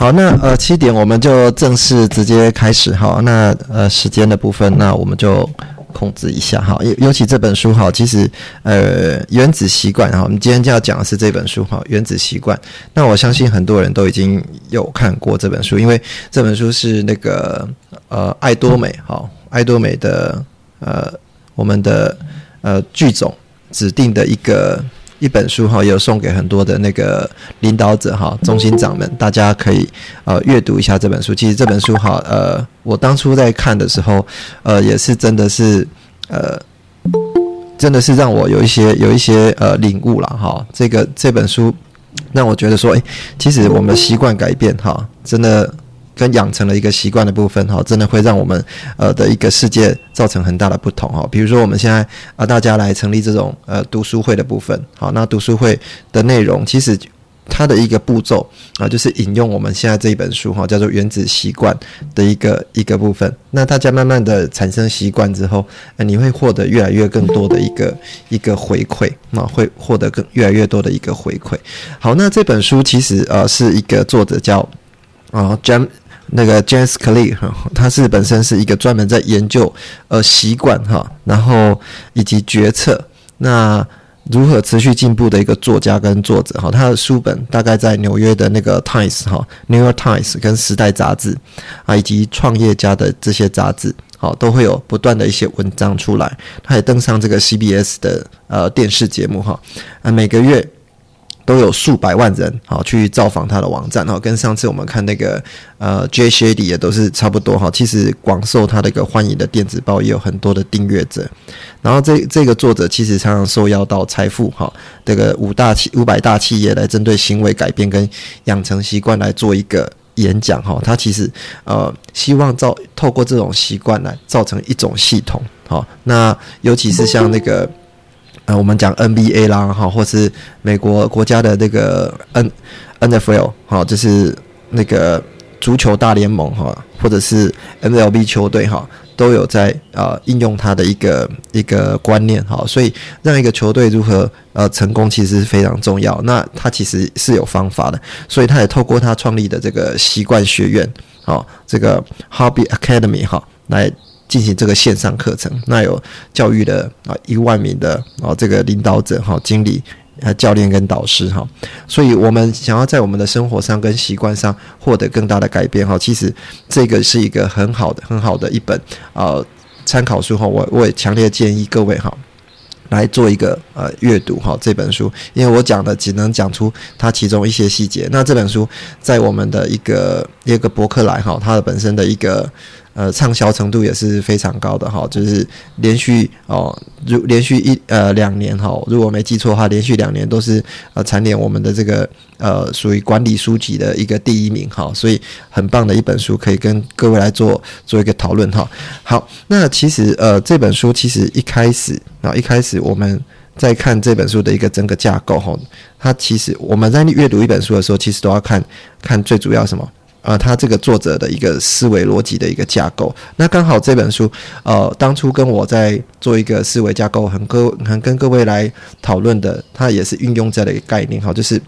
好，那呃七点我们就正式直接开始哈。那呃时间的部分，那我们就控制一下哈。尤尤其这本书哈，其实呃原子习惯哈，我们今天就要讲的是这本书哈，原子习惯。那我相信很多人都已经有看过这本书，因为这本书是那个呃爱多美哈，爱多美的呃我们的呃剧总指定的一个。一本书哈，有送给很多的那个领导者哈、中心长们，大家可以呃阅读一下这本书。其实这本书哈，呃，我当初在看的时候，呃，也是真的是呃，真的是让我有一些有一些呃领悟了哈。这个这本书让我觉得说，诶，其实我们习惯改变哈，真的。跟养成了一个习惯的部分哈，真的会让我们呃的一个世界造成很大的不同哈。比如说我们现在啊，大家来成立这种呃读书会的部分，好，那读书会的内容其实它的一个步骤啊，就是引用我们现在这一本书哈，叫做《原子习惯》的一个一个部分。那大家慢慢的产生习惯之后，呃，你会获得越来越更多的一个一个回馈，那会获得更越来越多的一个回馈。好，那这本书其实呃是一个作者叫啊 Jam。那个 James Clear 哈，他是本身是一个专门在研究呃习惯哈，然后以及决策那如何持续进步的一个作家跟作者哈，他的书本大概在纽约的那个 Times 哈，New York Times 跟时代杂志啊，以及创业家的这些杂志好都会有不断的一些文章出来，他也登上这个 CBS 的呃电视节目哈，啊每个月。都有数百万人好去造访他的网站哈，跟上次我们看那个呃 J Shady 也都是差不多哈。其实广受他的一个欢迎的电子报也有很多的订阅者。然后这这个作者其实常常受邀到财富哈这个五大企五百大企业来针对行为改变跟养成习惯来做一个演讲哈。他其实呃希望造透过这种习惯来造成一种系统好。那尤其是像那个。呃我们讲 NBA 啦，哈，或是美国国家的那个 N NFL 哈，就是那个足球大联盟哈，或者是 MLB 球队哈，都有在呃应用它的一个一个观念哈，所以让一个球队如何呃成功，其实是非常重要。那他其实是有方法的，所以他也透过他创立的这个习惯学院，好，这个 Hobby Academy 哈，来。进行这个线上课程，那有教育的啊一万名的啊这个领导者哈经理啊教练跟导师哈，所以我们想要在我们的生活上跟习惯上获得更大的改变哈，其实这个是一个很好的很好的一本啊参考书哈，我我也强烈建议各位哈来做一个呃阅读哈这本书，因为我讲的只能讲出它其中一些细节，那这本书在我们的一个一个博客来哈，它的本身的一个。呃，畅销程度也是非常高的哈，就是连续哦，如连续一呃两年哈，如果没记错的话，连续两年都是呃蝉联我们的这个呃属于管理书籍的一个第一名哈，所以很棒的一本书，可以跟各位来做做一个讨论哈。好，那其实呃这本书其实一开始啊一开始我们在看这本书的一个整个架构哈，它其实我们在阅读一本书的时候，其实都要看看最主要什么。呃，他这个作者的一个思维逻辑的一个架构，那刚好这本书，呃，当初跟我在做一个思维架构，很各很跟各位来讨论的，它也是运用这样的一个概念哈，就是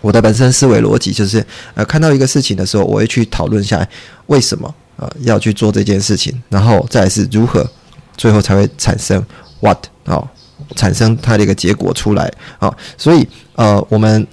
我的本身思维逻辑，就是呃，看到一个事情的时候，我会去讨论下来为什么呃要去做这件事情，然后再是如何，最后才会产生 what 啊，产生它的一个结果出来啊，所以呃，我们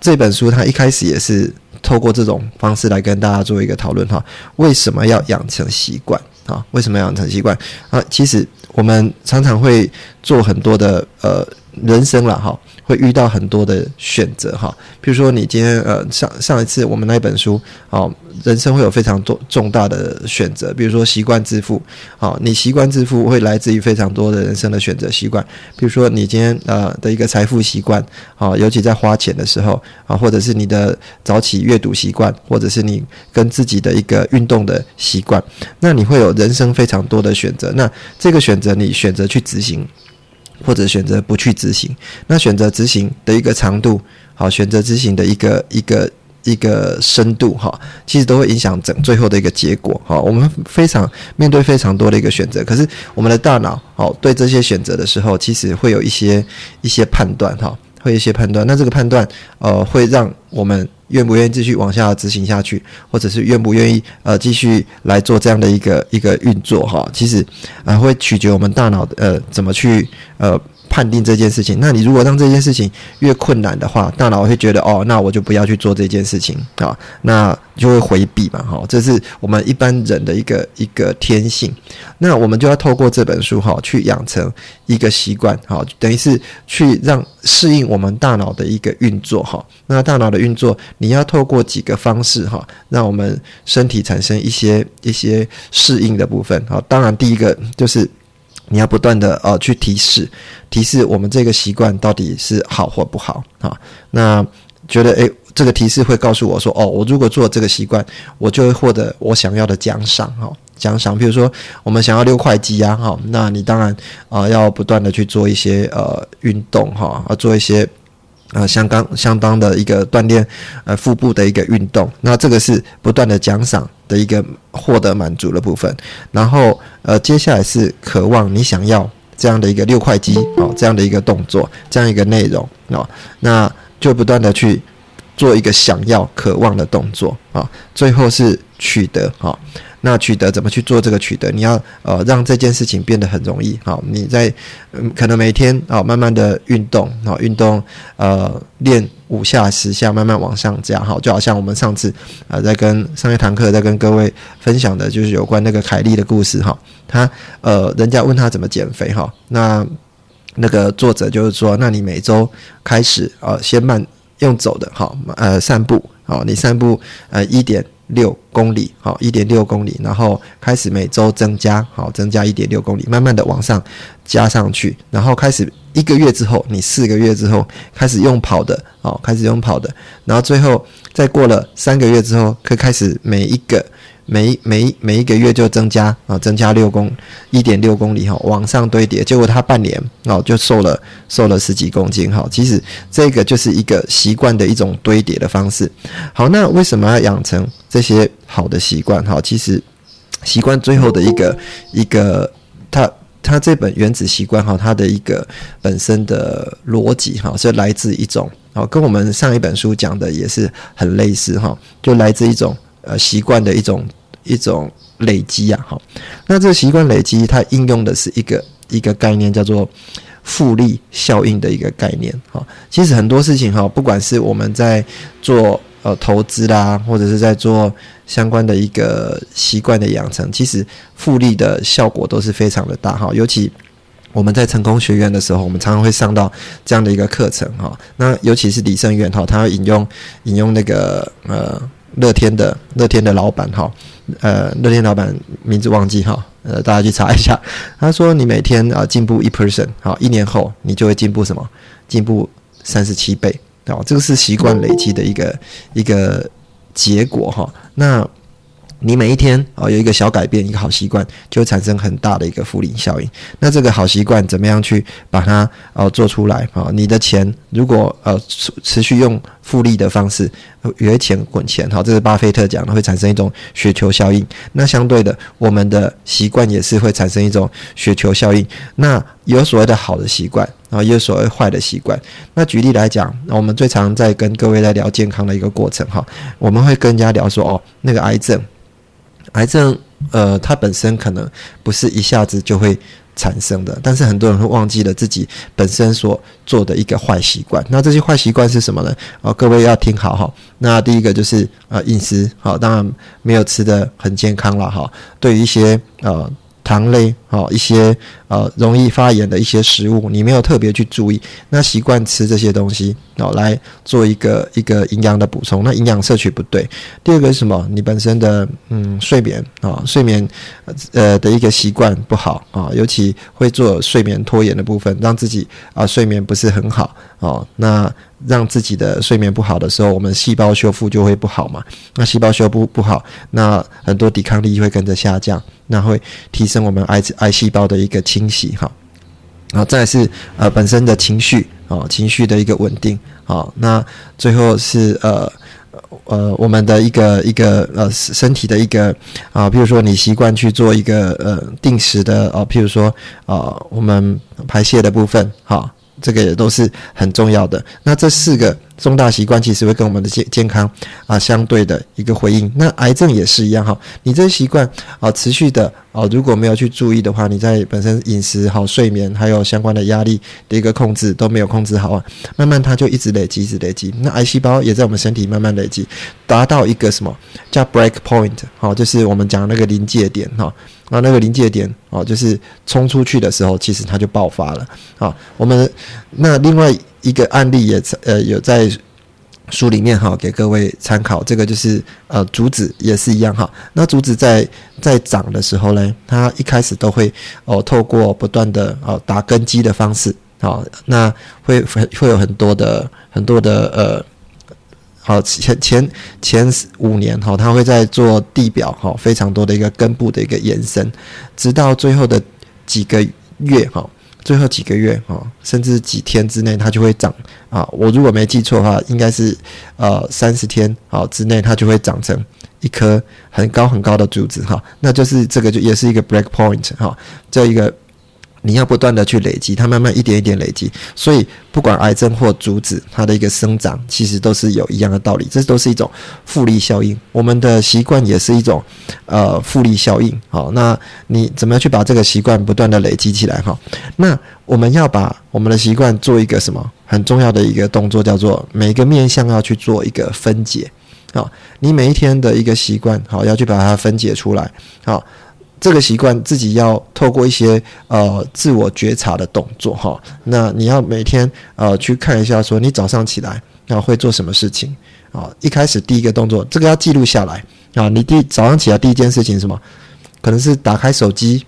这本书它一开始也是。透过这种方式来跟大家做一个讨论哈，为什么要养成习惯啊？为什么要养成习惯啊？其实我们常常会做很多的呃人生了哈，会遇到很多的选择哈。比如说你今天呃上上一次我们那一本书哦，人生会有非常多重大的选择。比如说习惯致富，好，你习惯致富会来自于非常多的人生的选择习惯。比如说你今天呃的一个财富习惯，好，尤其在花钱的时候啊，或者是你的早起阅读习惯，或者是你跟自己的一个运动的习惯，那你会有人生非常多的选择。那这个选择你选择去执行。或者选择不去执行，那选择执行的一个长度，好，选择执行的一个一个一个深度，哈，其实都会影响整最后的一个结果，哈。我们非常面对非常多的一个选择，可是我们的大脑，好，对这些选择的时候，其实会有一些一些判断，哈，会有一些判断。那这个判断，呃，会让我们。愿不愿意继续往下执行下去，或者是愿不愿意呃继续来做这样的一个一个运作哈？其实啊会取决我们大脑呃怎么去呃。判定这件事情，那你如果让这件事情越困难的话，大脑会觉得哦，那我就不要去做这件事情啊，那就会回避嘛，哈，这是我们一般人的一个一个天性。那我们就要透过这本书哈，去养成一个习惯，哈，等于是去让适应我们大脑的一个运作，哈。那大脑的运作，你要透过几个方式哈，让我们身体产生一些一些适应的部分，好，当然第一个就是。你要不断的呃去提示，提示我们这个习惯到底是好或不好啊？那觉得诶，这个提示会告诉我说，哦，我如果做这个习惯，我就会获得我想要的奖赏哈，奖赏。比如说我们想要六块肌啊，哈，那你当然啊要不断的去做一些呃运动哈，要做一些。呃，相当相当的一个锻炼，呃，腹部的一个运动，那这个是不断的奖赏的一个获得满足的部分。然后，呃，接下来是渴望你想要这样的一个六块肌哦，这样的一个动作，这样一个内容哦，那就不断的去做一个想要、渴望的动作啊，最后是取得啊。那取得怎么去做这个取得？你要呃让这件事情变得很容易。好，你在嗯可能每天啊慢慢的运动，好运动呃练五下十下，慢慢往上加。好，就好像我们上次啊在跟上一堂课在跟各位分享的就是有关那个凯莉的故事哈。他呃人家问他怎么减肥哈，那那个作者就是说，那你每周开始呃先慢用走的好呃散步好，你散步呃一点。六公里，好，一点六公里，然后开始每周增加，好，增加一点六公里，慢慢的往上加上去，然后开始一个月之后，你四个月之后开始用跑的，好，开始用跑的，然后最后再过了三个月之后，可以开始每一个。每每每一个月就增加啊，增加六公一点六公里哈，往上堆叠，结果他半年哦就瘦了瘦了十几公斤哈。其实这个就是一个习惯的一种堆叠的方式。好，那为什么要养成这些好的习惯哈？其实习惯最后的一个一个，他他这本原子习惯哈，它的一个本身的逻辑哈，是来自一种哦，跟我们上一本书讲的也是很类似哈，就来自一种。呃，习惯的一种一种累积啊，好，那这个习惯累积，它应用的是一个一个概念，叫做复利效应的一个概念，哈。其实很多事情哈，不管是我们在做呃投资啦，或者是在做相关的一个习惯的养成，其实复利的效果都是非常的大，哈。尤其我们在成功学院的时候，我们常常会上到这样的一个课程，哈。那尤其是李胜元哈，他引用引用那个呃。乐天的乐天的老板哈，呃，乐天老板名字忘记哈，呃，大家去查一下。他说你每天啊进步一 person，好，一年后你就会进步什么？进步三十七倍，哦，这个是习惯累积的一个一个结果哈。那你每一天啊有一个小改变，一个好习惯，就会产生很大的一个复利效应。那这个好习惯怎么样去把它呃做出来啊？你的钱如果呃持续用复利的方式，约钱滚钱，好，这是巴菲特讲的，会产生一种雪球效应。那相对的，我们的习惯也是会产生一种雪球效应。那有所谓的好的习惯，然后有所谓坏的习惯。那举例来讲，我们最常在跟各位在聊健康的一个过程哈，我们会跟人家聊说哦，那个癌症。癌症，呃，它本身可能不是一下子就会产生的，但是很多人会忘记了自己本身所做的一个坏习惯。那这些坏习惯是什么呢？哦，各位要听好哈。那第一个就是啊饮食，好，当然没有吃的很健康了哈。对于一些啊糖类哦，一些呃容易发炎的一些食物，你没有特别去注意，那习惯吃这些东西哦，来做一个一个营养的补充，那营养摄取不对。第二个是什么？你本身的嗯睡眠啊，睡眠呃的一个习惯不好啊，尤其会做睡眠拖延的部分，让自己啊睡眠不是很好哦，那。让自己的睡眠不好的时候，我们细胞修复就会不好嘛。那细胞修复不好，那很多抵抗力会跟着下降，那会提升我们癌癌细胞的一个清洗哈。然后再是呃本身的情绪啊，情绪的一个稳定啊。那最后是呃呃我们的一个一个呃身体的一个啊，比如说你习惯去做一个呃定时的啊，譬如说啊我们排泄的部分哈。这个也都是很重要的。那这四个重大习惯其实会跟我们的健健康啊相对的一个回应。那癌症也是一样哈，你这些习惯啊持续的啊如果没有去注意的话，你在本身饮食好、睡眠还有相关的压力的一个控制都没有控制好啊，慢慢它就一直累积、一直累积。那癌细胞也在我们身体慢慢累积，达到一个什么叫 break point 好，就是我们讲那个临界点哈。那那个临界点哦，就是冲出去的时候，其实它就爆发了啊。我们那另外一个案例也呃有在书里面哈，给各位参考。这个就是呃竹子也是一样哈。那竹子在在长的时候呢，它一开始都会哦透过不断的哦打根基的方式啊，那会会会有很多的很多的呃。好，前前前五年哈，他会在做地表哈，非常多的一个根部的一个延伸，直到最后的几个月哈，最后几个月哈，甚至几天之内，它就会长啊。我如果没记错的话，应该是呃三十天好之内，它就会长成一棵很高很高的竹子哈。那就是这个就也是一个 break point 哈，这一个。你要不断的去累积，它慢慢一点一点累积，所以不管癌症或阻止它的一个生长，其实都是有一样的道理，这都是一种复利效应。我们的习惯也是一种呃复利效应。好，那你怎么样去把这个习惯不断的累积起来？哈，那我们要把我们的习惯做一个什么很重要的一个动作，叫做每个面向要去做一个分解。好，你每一天的一个习惯，好要去把它分解出来。好。这个习惯自己要透过一些呃自我觉察的动作哈，那你要每天呃去看一下，说你早上起来啊会做什么事情啊？一开始第一个动作，这个要记录下来啊。你第早上起来第一件事情什么？可能是打开手机。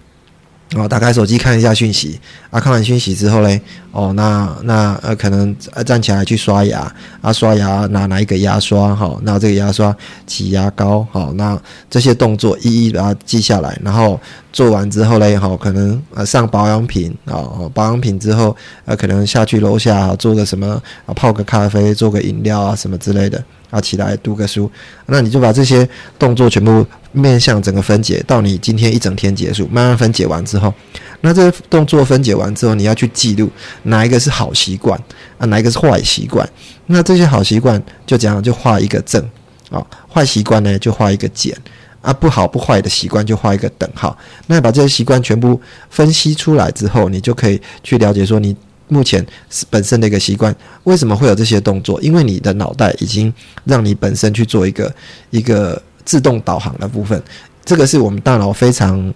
哦，打开手机看一下讯息。啊，看完讯息之后嘞，哦，那那呃，可能站起来去刷牙。啊，刷牙拿哪一个牙刷哈，那这个牙刷挤牙膏好，那这些动作一一把它记下来，然后做完之后嘞，哈，可能呃上保养品啊，保养品之后呃，可能下去楼下做个什么啊，泡个咖啡，做个饮料啊什么之类的。啊，起来读个书，那你就把这些动作全部面向整个分解，到你今天一整天结束，慢慢分解完之后，那这动作分解完之后，你要去记录哪一个是好习惯啊，哪一个是坏习惯。那这些好习惯就这样就画一个正啊，坏习惯呢就画一个减啊，不好不坏的习惯就画一个等号。那把这些习惯全部分析出来之后，你就可以去了解说你。目前是本身的一个习惯，为什么会有这些动作？因为你的脑袋已经让你本身去做一个一个自动导航的部分，这个是我们大脑非常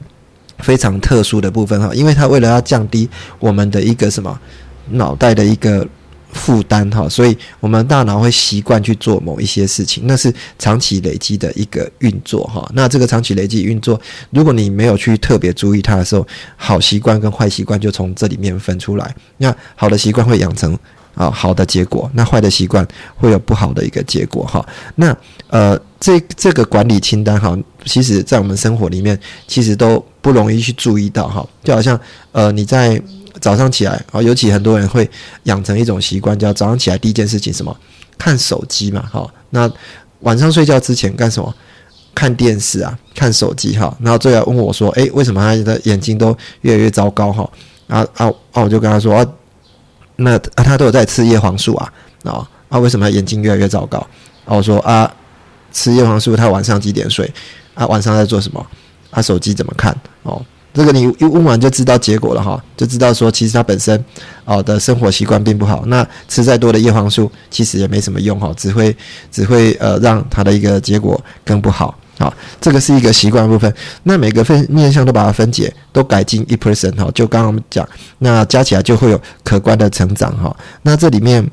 非常特殊的部分哈，因为它为了要降低我们的一个什么脑袋的一个。负担哈，所以我们大脑会习惯去做某一些事情，那是长期累积的一个运作哈。那这个长期累积运作，如果你没有去特别注意它的时候，好习惯跟坏习惯就从这里面分出来。那好的习惯会养成啊好的结果，那坏的习惯会有不好的一个结果哈。那呃这这个管理清单哈，其实在我们生活里面其实都不容易去注意到哈，就好像呃你在。早上起来啊，尤其很多人会养成一种习惯，叫早上起来第一件事情什么？看手机嘛，哈。那晚上睡觉之前干什么？看电视啊，看手机哈。然后最后问我说：“诶，为什么他的眼睛都越来越糟糕？”哈。啊啊啊！我就跟他说：“啊，那他都有在吃叶黄素啊，哦啊，为什么眼睛越来越糟糕？”啊，我说：“啊，吃叶黄素，他晚上几点睡？啊，晚上在做什么？啊，手机怎么看？哦。”这个你一问完就知道结果了哈，就知道说其实他本身哦的生活习惯并不好。那吃再多的叶黄素其实也没什么用哈，只会只会呃让他的一个结果更不好。好，这个是一个习惯部分。那每个分面向都把它分解，都改进一 percent 哈，就刚刚我们讲，那加起来就会有可观的成长哈。那这里面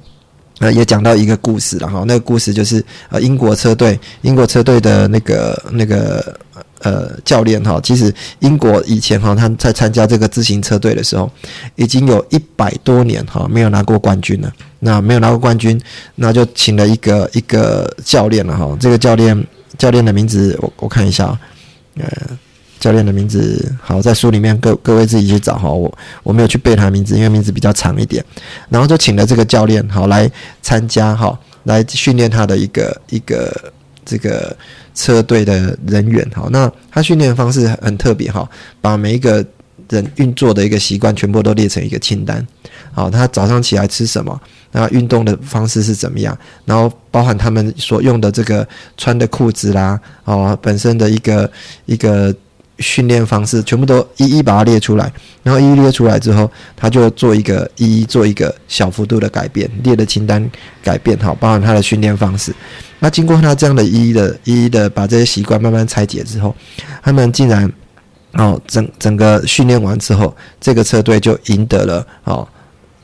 呃也讲到一个故事了哈，那个故事就是呃英国车队，英国车队的那个那个。呃，教练哈，其实英国以前哈，他在参加这个自行车队的时候，已经有一百多年哈没有拿过冠军了。那没有拿过冠军，那就请了一个一个教练了哈。这个教练教练的名字我我看一下，呃，教练的名字好在书里面各各位自己去找哈。我我没有去背他名字，因为名字比较长一点。然后就请了这个教练好来参加哈，来训练他的一个一个这个。车队的人员，好，那他训练的方式很特别，哈，把每一个人运作的一个习惯全部都列成一个清单，哦，他早上起来吃什么，那运动的方式是怎么样，然后包含他们所用的这个穿的裤子啦，哦，本身的一个一个。训练方式全部都一一把它列出来，然后一一列出来之后，他就做一个一一做一个小幅度的改变，列的清单改变好，包含他的训练方式。那经过他这样的一一的一一的把这些习惯慢慢拆解之后，他们竟然哦整整个训练完之后，这个车队就赢得了哦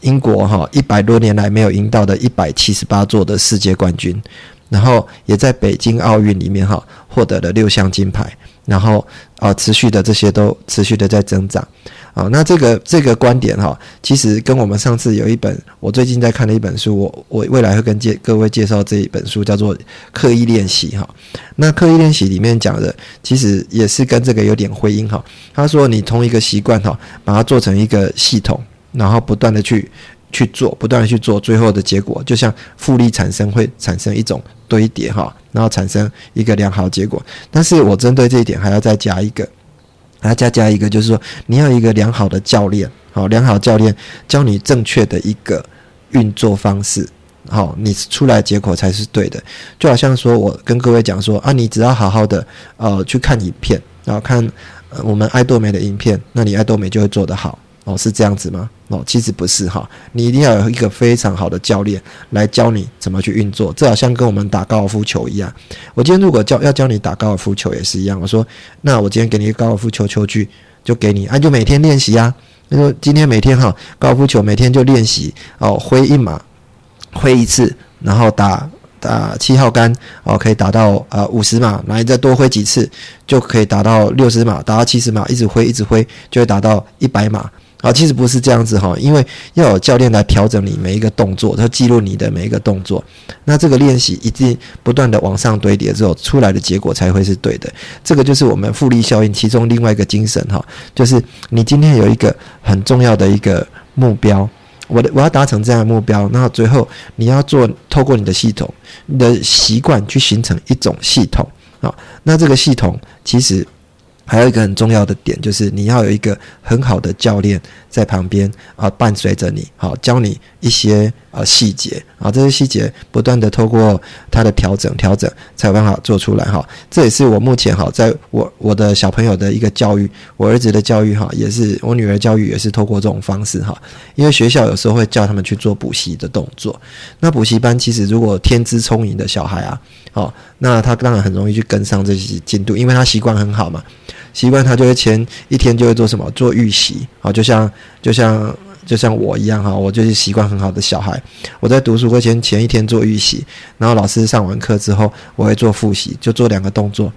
英国哈一百多年来没有赢到的一百七十八座的世界冠军，然后也在北京奥运里面哈获得了六项金牌。然后啊，持续的这些都持续的在增长，啊，那这个这个观点哈，其实跟我们上次有一本我最近在看的一本书，我我未来会跟介各位介绍这一本书，叫做《刻意练习》哈。那刻意练习里面讲的，其实也是跟这个有点回应哈。他说，你同一个习惯哈，把它做成一个系统，然后不断的去。去做，不断的去做，最后的结果就像复利产生，会产生一种堆叠哈，然后产生一个良好结果。但是我针对这一点还要再加一个，还要加加一个，就是说你要一个良好的教练，好，良好教练教你正确的一个运作方式，好，你出来结果才是对的。就好像说我跟各位讲说啊，你只要好好的呃去看影片，然后看我们爱多美的影片，那你爱多美就会做得好。哦，是这样子吗？哦，其实不是哈，你一定要有一个非常好的教练来教你怎么去运作。这好像跟我们打高尔夫球一样。我今天如果教要教你打高尔夫球也是一样。我说，那我今天给你一个高尔夫球球具，就给你，啊，就每天练习啊。他说今天每天哈，高尔夫球每天就练习哦，挥一码，挥一次，然后打打七号杆哦，可以打到呃五十码，然后再多挥几次，就可以打到六十码，打到七十码，一直挥一直挥，就会打到一百码。啊，其实不是这样子哈，因为要有教练来调整你每一个动作，他记录你的每一个动作，那这个练习一定不断的往上堆叠之后，出来的结果才会是对的。这个就是我们复利效应其中另外一个精神哈，就是你今天有一个很重要的一个目标，我的我要达成这样的目标，那最后你要做透过你的系统、你的习惯去形成一种系统啊，那这个系统其实。还有一个很重要的点，就是你要有一个很好的教练在旁边啊，伴随着你，好教你一些呃细节啊，这些细节不断的透过他的调整调整，才有办法做出来哈。这也是我目前哈，在我我的小朋友的一个教育，我儿子的教育哈，也是我女儿教育也是透过这种方式哈。因为学校有时候会叫他们去做补习的动作，那补习班其实如果天资聪颖的小孩啊，哦，那他当然很容易去跟上这些进度，因为他习惯很好嘛。习惯他就会前一天就会做什么做预习啊，就像就像就像我一样哈，我就是习惯很好的小孩。我在读书会前前一天做预习，然后老师上完课之后，我会做复习，就做两个动作。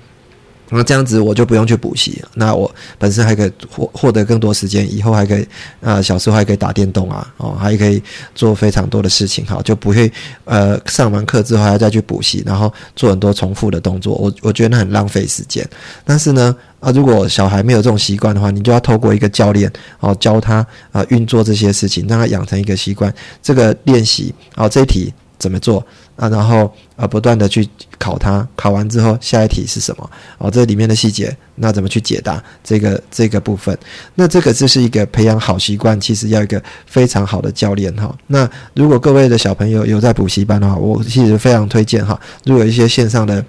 那这样子我就不用去补习，那我本身还可以获获得更多时间，以后还可以啊，小时候还可以打电动啊，哦，还可以做非常多的事情，哈，就不会呃上完课之后还要再去补习，然后做很多重复的动作，我我觉得那很浪费时间。但是呢，啊，如果小孩没有这种习惯的话，你就要透过一个教练哦教他啊运作这些事情，让他养成一个习惯，这个练习哦这一题怎么做。啊，然后呃，不断的去考它，考完之后下一题是什么？哦，这里面的细节，那怎么去解答这个这个部分？那这个就是一个培养好习惯，其实要一个非常好的教练哈。那如果各位的小朋友有在补习班的话，我其实非常推荐哈。如果一些线上的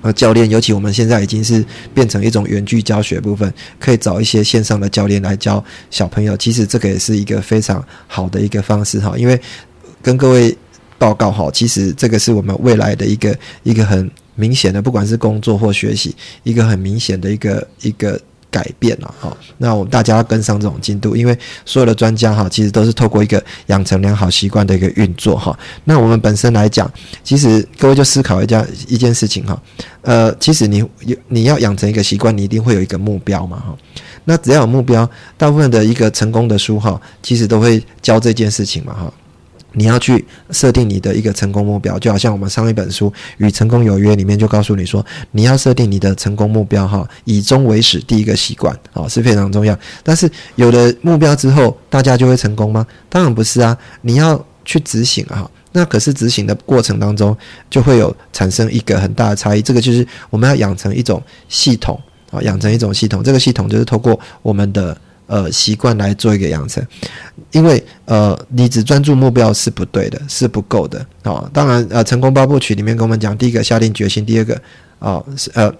呃教练，尤其我们现在已经是变成一种远距教学部分，可以找一些线上的教练来教小朋友。其实这个也是一个非常好的一个方式哈，因为跟各位。报告哈，其实这个是我们未来的一个一个很明显的，不管是工作或学习，一个很明显的一个一个。改变了哈，那我们大家要跟上这种进度，因为所有的专家哈，其实都是透过一个养成良好习惯的一个运作哈。那我们本身来讲，其实各位就思考一下一件事情哈，呃，其实你有你要养成一个习惯，你一定会有一个目标嘛哈。那只要有目标，大部分的一个成功的书哈，其实都会教这件事情嘛哈。你要去设定你的一个成功目标，就好像我们上一本书《与成功有约》里面就告诉你说，你要设定你的成功目标哈，以终为始，第一个习惯啊是非常重要。但是有了目标之后，大家就会成功吗？当然不是啊，你要去执行啊。那可是执行的过程当中，就会有产生一个很大的差异。这个就是我们要养成一种系统啊，养成一种系统。这个系统就是透过我们的。呃，习惯来做一个养成，因为呃，你只专注目标是不对的，是不够的啊。当然，呃，成功八部曲里面跟我们讲，第一个下定决心，第二个啊是呃，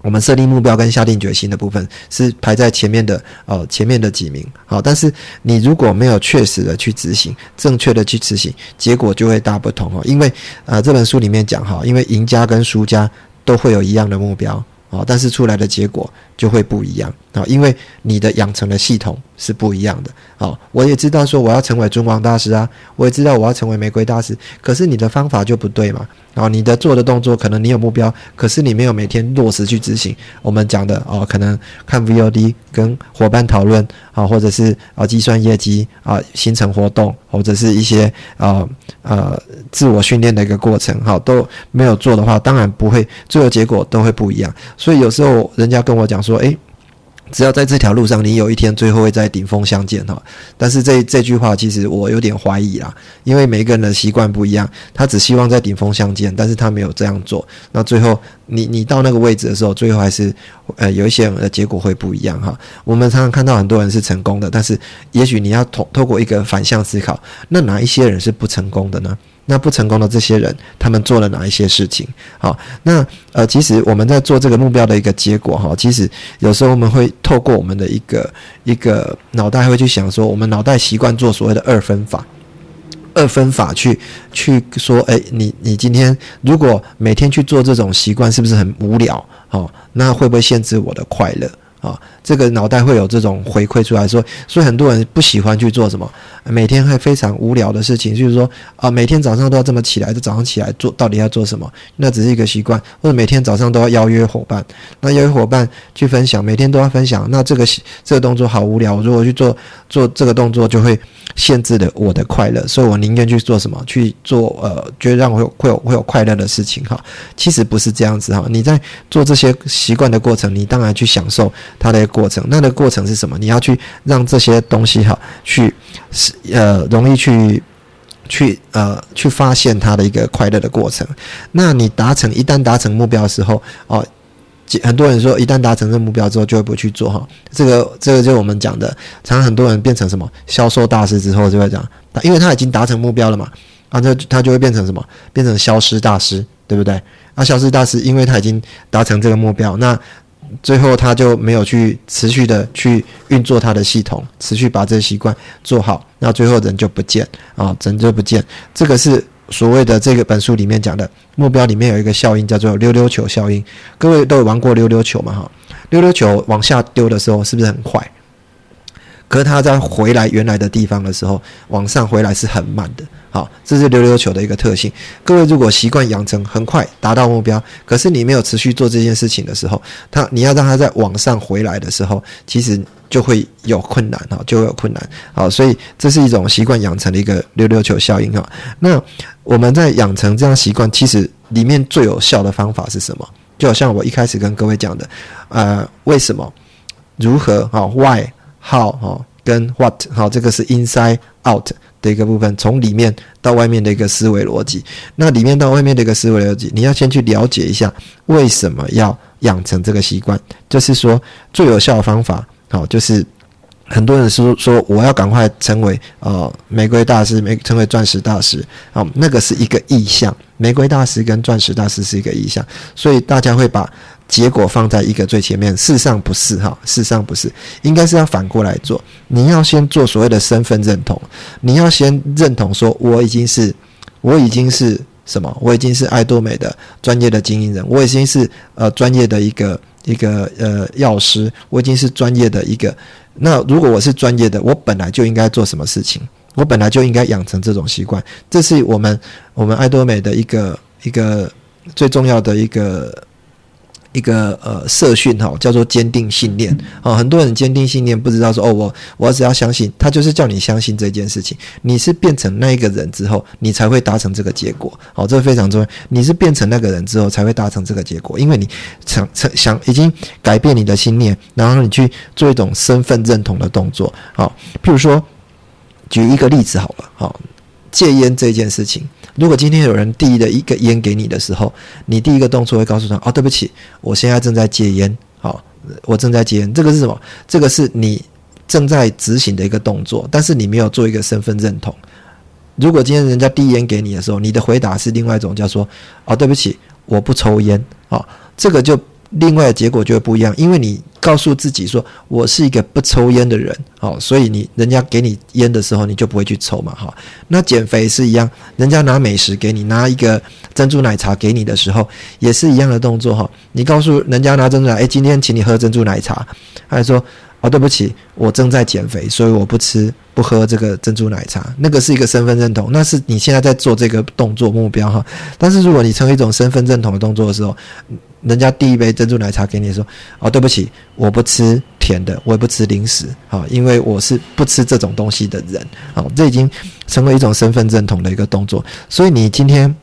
我们设定目标跟下定决心的部分是排在前面的哦，前面的几名。好，但是你如果没有确实的去执行，正确的去执行，结果就会大不同哦。因为呃，这本书里面讲哈，因为赢家跟输家都会有一样的目标。啊，但是出来的结果就会不一样啊，因为你的养成的系统是不一样的。啊，我也知道说我要成为尊王大师啊，我也知道我要成为玫瑰大师，可是你的方法就不对嘛。啊，你的做的动作可能你有目标，可是你没有每天落实去执行。我们讲的哦，可能看 VOD 跟伙伴讨论啊，或者是啊计算业绩啊，形成活动，或者是一些啊呃自我训练的一个过程，哈，都没有做的话，当然不会，最后结果都会不一样。所以有时候人家跟我讲说，诶。只要在这条路上，你有一天最后会在顶峰相见哈。但是这这句话其实我有点怀疑啦，因为每个人的习惯不一样，他只希望在顶峰相见，但是他没有这样做。那最后你你到那个位置的时候，最后还是呃有一些人的结果会不一样哈。我们常常看到很多人是成功的，但是也许你要透透过一个反向思考，那哪一些人是不成功的呢？那不成功的这些人，他们做了哪一些事情？好，那呃，其实我们在做这个目标的一个结果哈，其实有时候我们会透过我们的一个一个脑袋会去想说，我们脑袋习惯做所谓的二分法，二分法去去说，诶，你你今天如果每天去做这种习惯，是不是很无聊？哦，那会不会限制我的快乐？啊，这个脑袋会有这种回馈出来说，所以很多人不喜欢去做什么，每天会非常无聊的事情，就是说啊，每天早上都要这么起来，就早上起来做，到底要做什么？那只是一个习惯，或者每天早上都要邀约伙伴，那邀约伙伴去分享，每天都要分享，那这个这个动作好无聊，如果去做做这个动作，就会限制了我的快乐，所以我宁愿去做什么？去做呃，觉得让我有会有会有快乐的事情哈。其实不是这样子哈，你在做这些习惯的过程，你当然去享受。它的过程，那的过程是什么？你要去让这些东西哈，去是呃容易去去呃去发现它的一个快乐的过程。那你达成一旦达成目标的时候哦，很多人说一旦达成这目标之后就会不去做哈。这个这个就是我们讲的，常常很多人变成什么销售大师之后就会讲，因为他已经达成目标了嘛，啊，他他就会变成什么？变成消失大师，对不对？啊，消失大师，因为他已经达成这个目标，那。最后，他就没有去持续的去运作他的系统，持续把这个习惯做好，那最后人就不见啊，人就不见。这个是所谓的这个本书里面讲的目标里面有一个效应，叫做溜溜球效应。各位都有玩过溜溜球嘛？哈，溜溜球往下丢的时候是不是很快？可是它在回来原来的地方的时候，往上回来是很慢的。好，这是溜溜球的一个特性。各位如果习惯养成很快达到目标，可是你没有持续做这件事情的时候，它你要让它在往上回来的时候，其实就会有困难哈，就会有困难。好，所以这是一种习惯养成的一个溜溜球效应哈。那我们在养成这样习惯，其实里面最有效的方法是什么？就好像我一开始跟各位讲的，呃，为什么？如何？好 how 哈，跟 What？好，这个是 Inside Out。的一个部分，从里面到外面的一个思维逻辑，那里面到外面的一个思维逻辑，你要先去了解一下为什么要养成这个习惯，就是说最有效的方法，好，就是很多人说说我要赶快成为呃玫瑰大师，玫成为钻石大师，好，那个是一个意向，玫瑰大师跟钻石大师是一个意向，所以大家会把。结果放在一个最前面，事实上不是哈，事实上不是，应该是要反过来做。你要先做所谓的身份认同，你要先认同说，我已经是，我已经是什么？我已经是爱多美的专业的经营人，我已经是呃专业的一个一个呃药师，我已经是专业的一个。那如果我是专业的，我本来就应该做什么事情？我本来就应该养成这种习惯。这是我们我们爱多美的一个一个最重要的一个。一个呃社训哈，叫做坚定信念啊。很多人坚定信念不知道说哦，我我只要相信他，就是叫你相信这件事情。你是变成那一个人之后，你才会达成这个结果。好，这个非常重要。你是变成那个人之后，才会达成这个结果，因为你想想已经改变你的信念，然后你去做一种身份认同的动作。好，譬如说举一个例子好了，好戒烟这件事情。如果今天有人递了一个烟给你的时候，你第一个动作会告诉他：“哦，对不起，我现在正在戒烟。”好，我正在戒烟。这个是什么？这个是你正在执行的一个动作，但是你没有做一个身份认同。如果今天人家递烟给你的时候，你的回答是另外一种，叫说：“哦，对不起，我不抽烟。”好，这个就。另外的结果就会不一样，因为你告诉自己说我是一个不抽烟的人，好，所以你人家给你烟的时候，你就不会去抽嘛，哈。那减肥是一样，人家拿美食给你，拿一个珍珠奶茶给你的时候，也是一样的动作，哈。你告诉人家拿珍珠奶茶，诶，今天请你喝珍珠奶茶，还说哦，对不起，我正在减肥，所以我不吃不喝这个珍珠奶茶。那个是一个身份认同，那是你现在在做这个动作目标，哈。但是如果你成为一种身份认同的动作的时候，人家递一杯珍珠奶茶给你，说：“哦，对不起，我不吃甜的，我也不吃零食，好，因为我是不吃这种东西的人，好，这已经成为一种身份认同的一个动作，所以你今天。”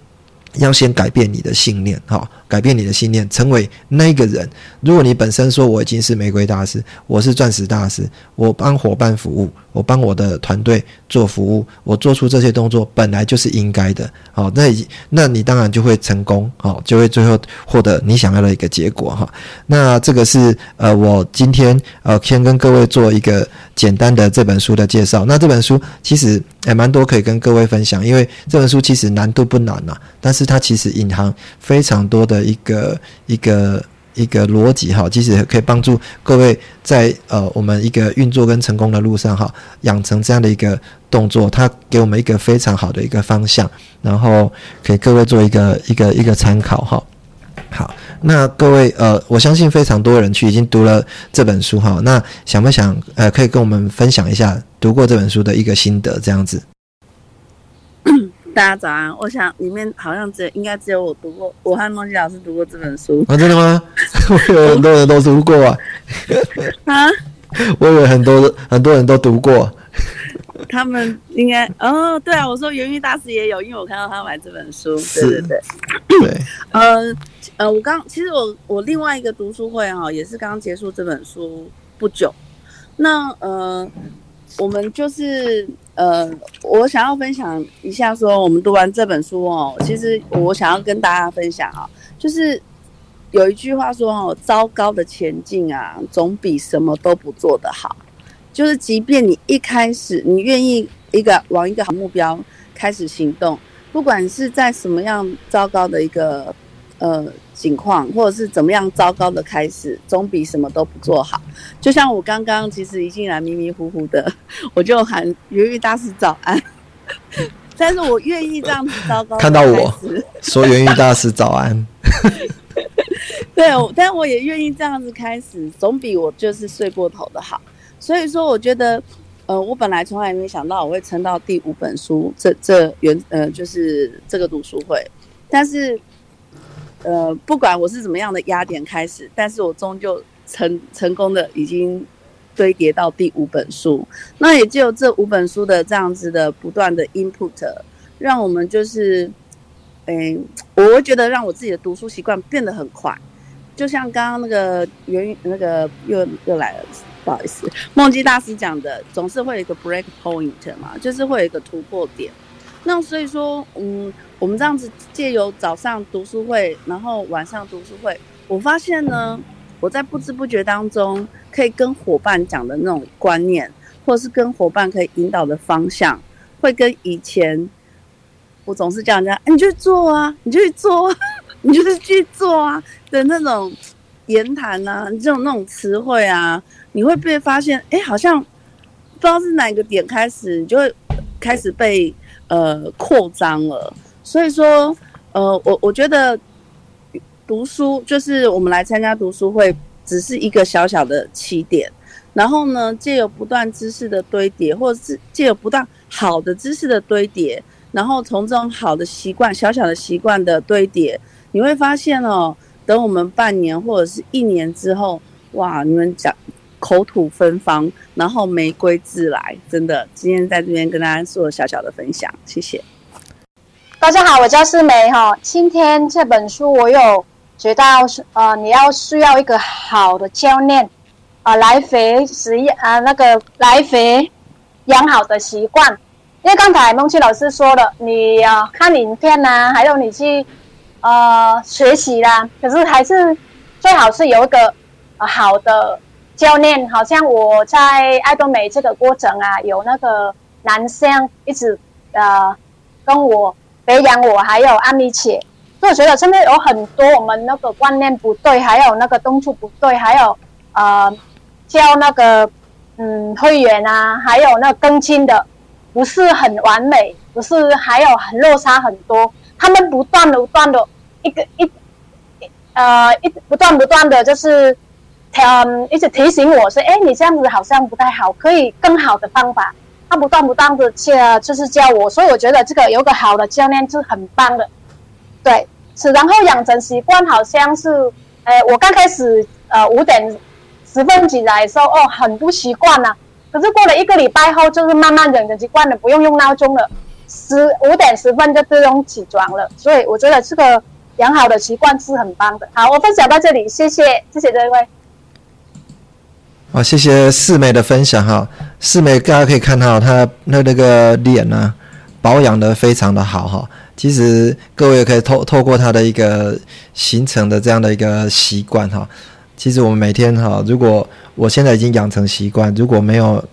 要先改变你的信念，哈，改变你的信念，成为那个人。如果你本身说我已经是玫瑰大师，我是钻石大师，我帮伙伴服务，我帮我的团队做服务，我做出这些动作本来就是应该的，好，那那你当然就会成功，好，就会最后获得你想要的一个结果，哈。那这个是呃，我今天呃先跟各位做一个简单的这本书的介绍。那这本书其实也蛮多可以跟各位分享，因为这本书其实难度不难呐，但是。它其实隐含非常多的一个一个一个逻辑哈，其实可以帮助各位在呃我们一个运作跟成功的路上哈，养成这样的一个动作，它给我们一个非常好的一个方向，然后给各位做一个一个一个参考哈。好，那各位呃，我相信非常多人去已经读了这本书哈，那想不想呃可以跟我们分享一下读过这本书的一个心得这样子？大家早安，我想里面好像只应该只有我读过，我和梦琪老师读过这本书啊？真的吗？我以为很多人都读过啊！啊？我以为很多很多人都读过。他们应该哦，对啊，我说元玉大师也有，因为我看到他买这本书。对对对。对。呃呃，我刚其实我我另外一个读书会哈，也是刚结束这本书不久。那呃，我们就是。呃，我想要分享一下，说我们读完这本书哦，其实我想要跟大家分享啊，就是有一句话说哦，糟糕的前进啊，总比什么都不做的好。就是即便你一开始你愿意一个往一个好目标开始行动，不管是在什么样糟糕的一个呃。情况，或者是怎么样糟糕的开始，总比什么都不做好。就像我刚刚其实一进来迷迷糊糊的，我就喊元玉大师早安，但是我愿意这样子糟糕。看到我说元玉大师早安，对，但我也愿意这样子开始，总比我就是睡过头的好。所以说，我觉得，呃，我本来从来没想到我会撑到第五本书，这这原呃就是这个读书会，但是。呃，不管我是怎么样的压点开始，但是我终究成成功的已经堆叠到第五本书。那也就这五本书的这样子的不断的 input，让我们就是，哎，我觉得让我自己的读书习惯变得很快。就像刚刚那个原那个又又来了，不好意思，梦姬大师讲的，总是会有一个 break point 嘛，就是会有一个突破点。那所以说，嗯。我们这样子借由早上读书会，然后晚上读书会，我发现呢，我在不知不觉当中，可以跟伙伴讲的那种观念，或者是跟伙伴可以引导的方向，会跟以前我总是叫人家，你去做啊，你去做，啊 你就是去做啊的那种言谈啊，这种那种词汇啊，你会被发现，哎，好像不知道是哪个点开始，你就会开始被呃扩张了。所以说，呃，我我觉得读书就是我们来参加读书会，只是一个小小的起点。然后呢，借由不断知识的堆叠，或者是借由不断好的知识的堆叠，然后从这种好的习惯、小小的习惯的堆叠，你会发现哦，等我们半年或者是一年之后，哇，你们讲口吐芬芳，然后玫瑰自来，真的。今天在这边跟大家做小小的分享，谢谢。大家好，我叫思梅哈。今天这本书我有学到是呃，你要需要一个好的教练。啊，来肥实验啊，那个来肥养好的习惯，因为刚才梦琪老师说了，你啊看影片呐，还有你去呃学习啦，可是还是最好是有一个好的教练。好像我在爱多美这个过程啊，有那个男生一直呃跟我培养我，还有安米姐，所以我觉得真的有很多我们那个观念不对，还有那个动作不对，还有呃。教那个嗯会员啊，还有那更新的，不是很完美，不是还有很落差很多。他们不断的不断的，一个一呃一不断不断的就是，嗯一直提醒我说，哎，你这样子好像不太好，可以更好的方法。他不断不断的教，就是教我，所以我觉得这个有个好的教练是很棒的。对，是然后养成习惯，好像是，呃，我刚开始呃五点。十分起来的时候，哦，很不习惯呐。可是过了一个礼拜后，就是慢慢养成习惯了，不用用闹钟了，十五点十分就自动起床了。所以我觉得这个养好的习惯是很棒的。好，我分享到这里，谢谢，谢谢这位。啊，谢谢四妹的分享哈。四妹大家可以看到她那那个脸呢，保养的非常的好哈。其实各位也可以透透过她的一个形成的这样的一个习惯哈。其实我们每天哈，如果我现在已经养成习惯，如果没有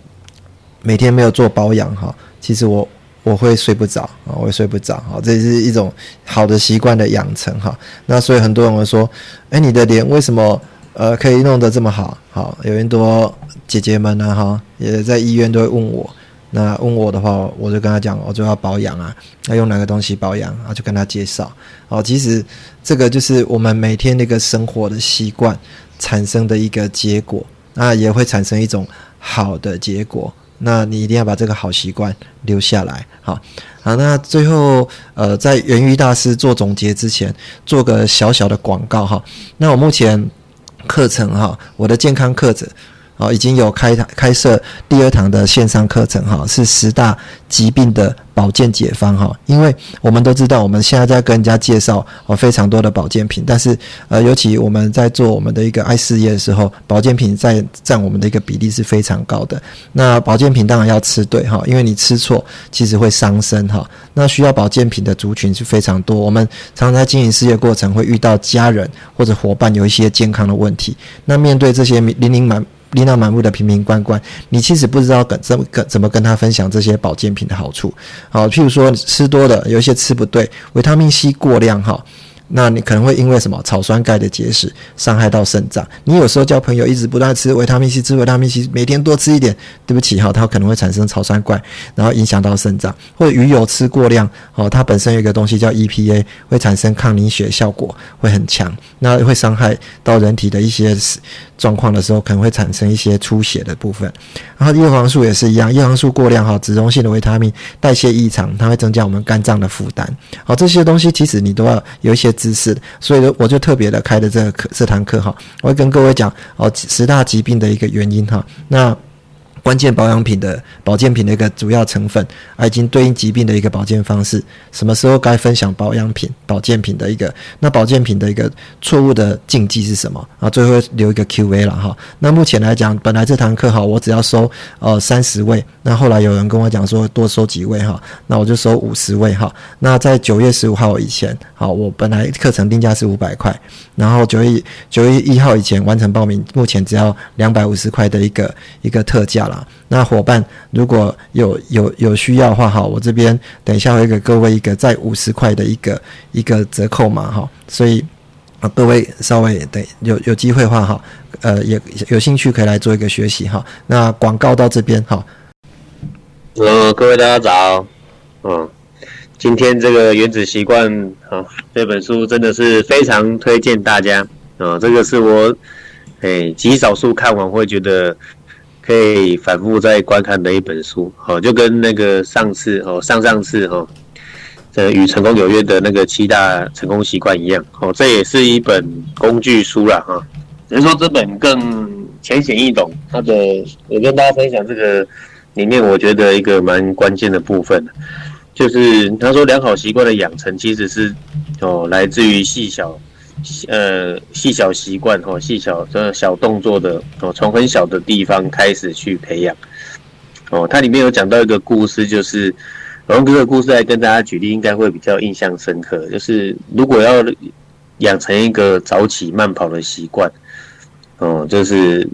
每天没有做保养哈，其实我我会睡不着啊，我会睡不着哈，这是一种好的习惯的养成哈。那所以很多人会说，哎，你的脸为什么呃可以弄得这么好？好，有很多姐姐们呢哈，也在医院都会问我。那问我的话，我就跟他讲，我就要保养啊，要用哪个东西保养啊，就跟他介绍。哦，其实这个就是我们每天那个生活的习惯产生的一个结果，那也会产生一种好的结果。那你一定要把这个好习惯留下来。好，好，那最后呃，在源于大师做总结之前，做个小小的广告哈。那我目前课程哈，我的健康课程。哦，已经有开开设第二堂的线上课程哈，是十大疾病的保健解方哈。因为我们都知道，我们现在在跟人家介绍哦非常多的保健品，但是呃，尤其我们在做我们的一个爱事业的时候，保健品在占我们的一个比例是非常高的。那保健品当然要吃对哈，因为你吃错其实会伤身哈。那需要保健品的族群是非常多，我们常常在经营事业过程会遇到家人或者伙伴有一些健康的问题，那面对这些零零满。琳琅满目的瓶瓶罐罐，你其实不知道跟怎么跟怎么跟他分享这些保健品的好处。好，譬如说吃多了，有一些吃不对，维他命 C 过量哈。那你可能会因为什么草酸钙的结石伤害到肾脏？你有时候交朋友一直不断吃维他命 C，吃维他命 C，每天多吃一点，对不起哈，它可能会产生草酸钙，然后影响到肾脏。或者鱼油吃过量，哦，它本身有一个东西叫 EPA，会产生抗凝血效果会很强，那会伤害到人体的一些状况的时候，可能会产生一些出血的部分。然后叶黄素也是一样，叶黄素过量哈，脂溶性的维他命代谢异常，它会增加我们肝脏的负担。好，这些东西其实你都要有一些。知识，所以我就特别的开的这个课这堂课哈，我会跟各位讲哦十大疾病的一个原因哈，那。关键保养品的保健品的一个主要成分，啊，已经对应疾病的一个保健方式，什么时候该分享保养品、保健品的一个，那保健品的一个错误的禁忌是什么？啊，最后留一个 Q&A 了哈。那目前来讲，本来这堂课哈，我只要收呃三十位，那后来有人跟我讲说多收几位哈，那我就收五十位哈。那在九月十五号以前，好，我本来课程定价是五百块，然后九月九月一号以前完成报名，目前只要两百五十块的一个一个特价。那伙伴如果有有有需要的话，哈，我这边等一下会给各位一个在五十块的一个一个折扣码，哈，所以啊，各位稍微等有有机会的话，哈，呃，也有兴趣可以来做一个学习，哈。那广告到这边，哈。呃，各位大家早，嗯，今天这个《原子习惯》啊，这本书真的是非常推荐大家啊！这个是我哎极少数看完会觉得可以反复再观看的一本书。好，就跟那个上次哦，上上次哈，这与成功有约的那个七大成功习惯一样。哦，这也是一本工具书了哈。只是说这本更浅显易懂。它的我跟大家分享这个里面，我觉得一个蛮关键的部分。就是他说，良好习惯的养成其实是哦，来自于细小呃细小习惯哦，细小的小动作的哦，从很小的地方开始去培养哦。它里面有讲到一个故事，就是然后这个故事来跟大家举例，应该会比较印象深刻。就是如果要养成一个早起慢跑的习惯哦，就是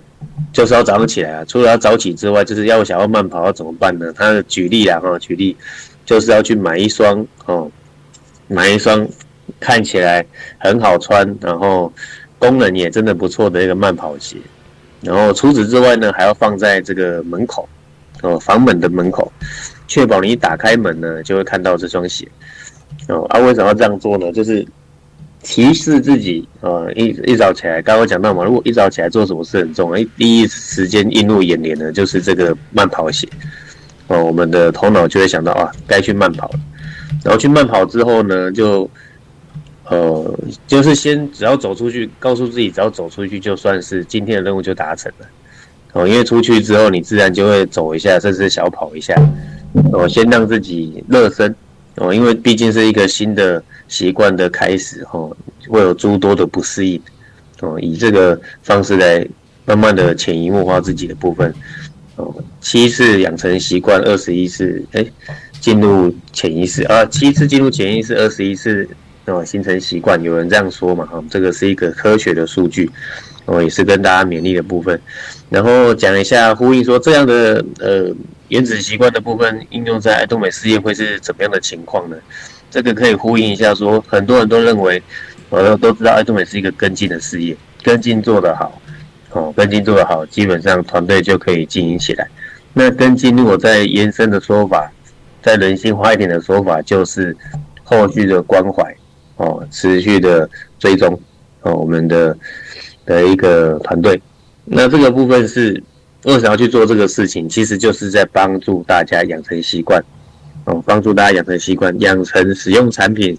就是要早上起来啊。除了要早起之外，就是要想要慢跑要怎么办呢？他举例啊哈，举例。就是要去买一双哦，买一双看起来很好穿，然后功能也真的不错的一个慢跑鞋。然后除此之外呢，还要放在这个门口哦，房门的门口，确保你一打开门呢，就会看到这双鞋。哦，啊，为什么要这样做呢？就是提示自己呃，一一早起来，刚刚讲到嘛，如果一早起来做什么事很重要，第一时间映入眼帘的就是这个慢跑鞋。哦，我们的头脑就会想到啊，该去慢跑了。然后去慢跑之后呢，就呃，就是先只要走出去，告诉自己只要走出去，就算是今天的任务就达成了。哦，因为出去之后，你自然就会走一下，甚至小跑一下。哦，先让自己热身。哦，因为毕竟是一个新的习惯的开始，哦，会有诸多的不适应。哦，以这个方式来慢慢的潜移默化自己的部分。哦，七次养成习惯，二十一次哎进入潜意识啊，七次进入潜意识，二十一次那么形成习惯，有人这样说嘛？哈，这个是一个科学的数据，哦也是跟大家勉励的部分。然后讲一下呼应说这样的呃原子习惯的部分应用在爱多美事业会是怎么样的情况呢？这个可以呼应一下说，很多人都认为，呃都知道爱多美是一个跟进的事业，跟进做得好。哦，跟进做得好，基本上团队就可以经营起来。那跟进如果再延伸的说法，再人性化一点的说法，就是后续的关怀哦，持续的追踪哦，我们的的一个团队。那这个部分是为什么要去做这个事情？其实就是在帮助大家养成习惯哦，帮助大家养成习惯，养成使用产品，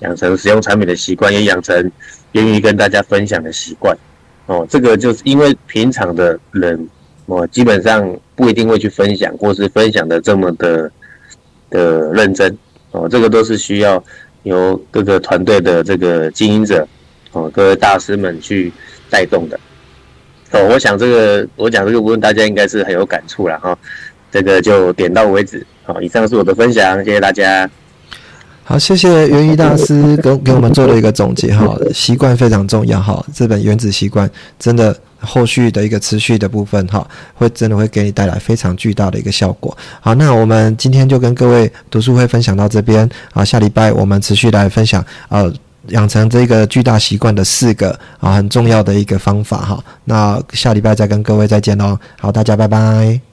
养成使用产品的习惯，也养成愿意跟大家分享的习惯。哦，这个就是因为平常的人，哦，基本上不一定会去分享，或是分享的这么的的认真，哦，这个都是需要由各个团队的这个经营者，哦，各位大师们去带动的。哦，我想这个我讲这个部分，大家应该是很有感触了哈。这个就点到为止。好，以上是我的分享，谢谢大家。好，谢谢元一大师给给我们做了一个总结哈，习惯非常重要哈，这本原子习惯真的后续的一个持续的部分哈，会真的会给你带来非常巨大的一个效果。好，那我们今天就跟各位读书会分享到这边啊，下礼拜我们持续来分享呃，养成这个巨大习惯的四个啊很重要的一个方法哈，那下礼拜再跟各位再见喽，好，大家拜拜。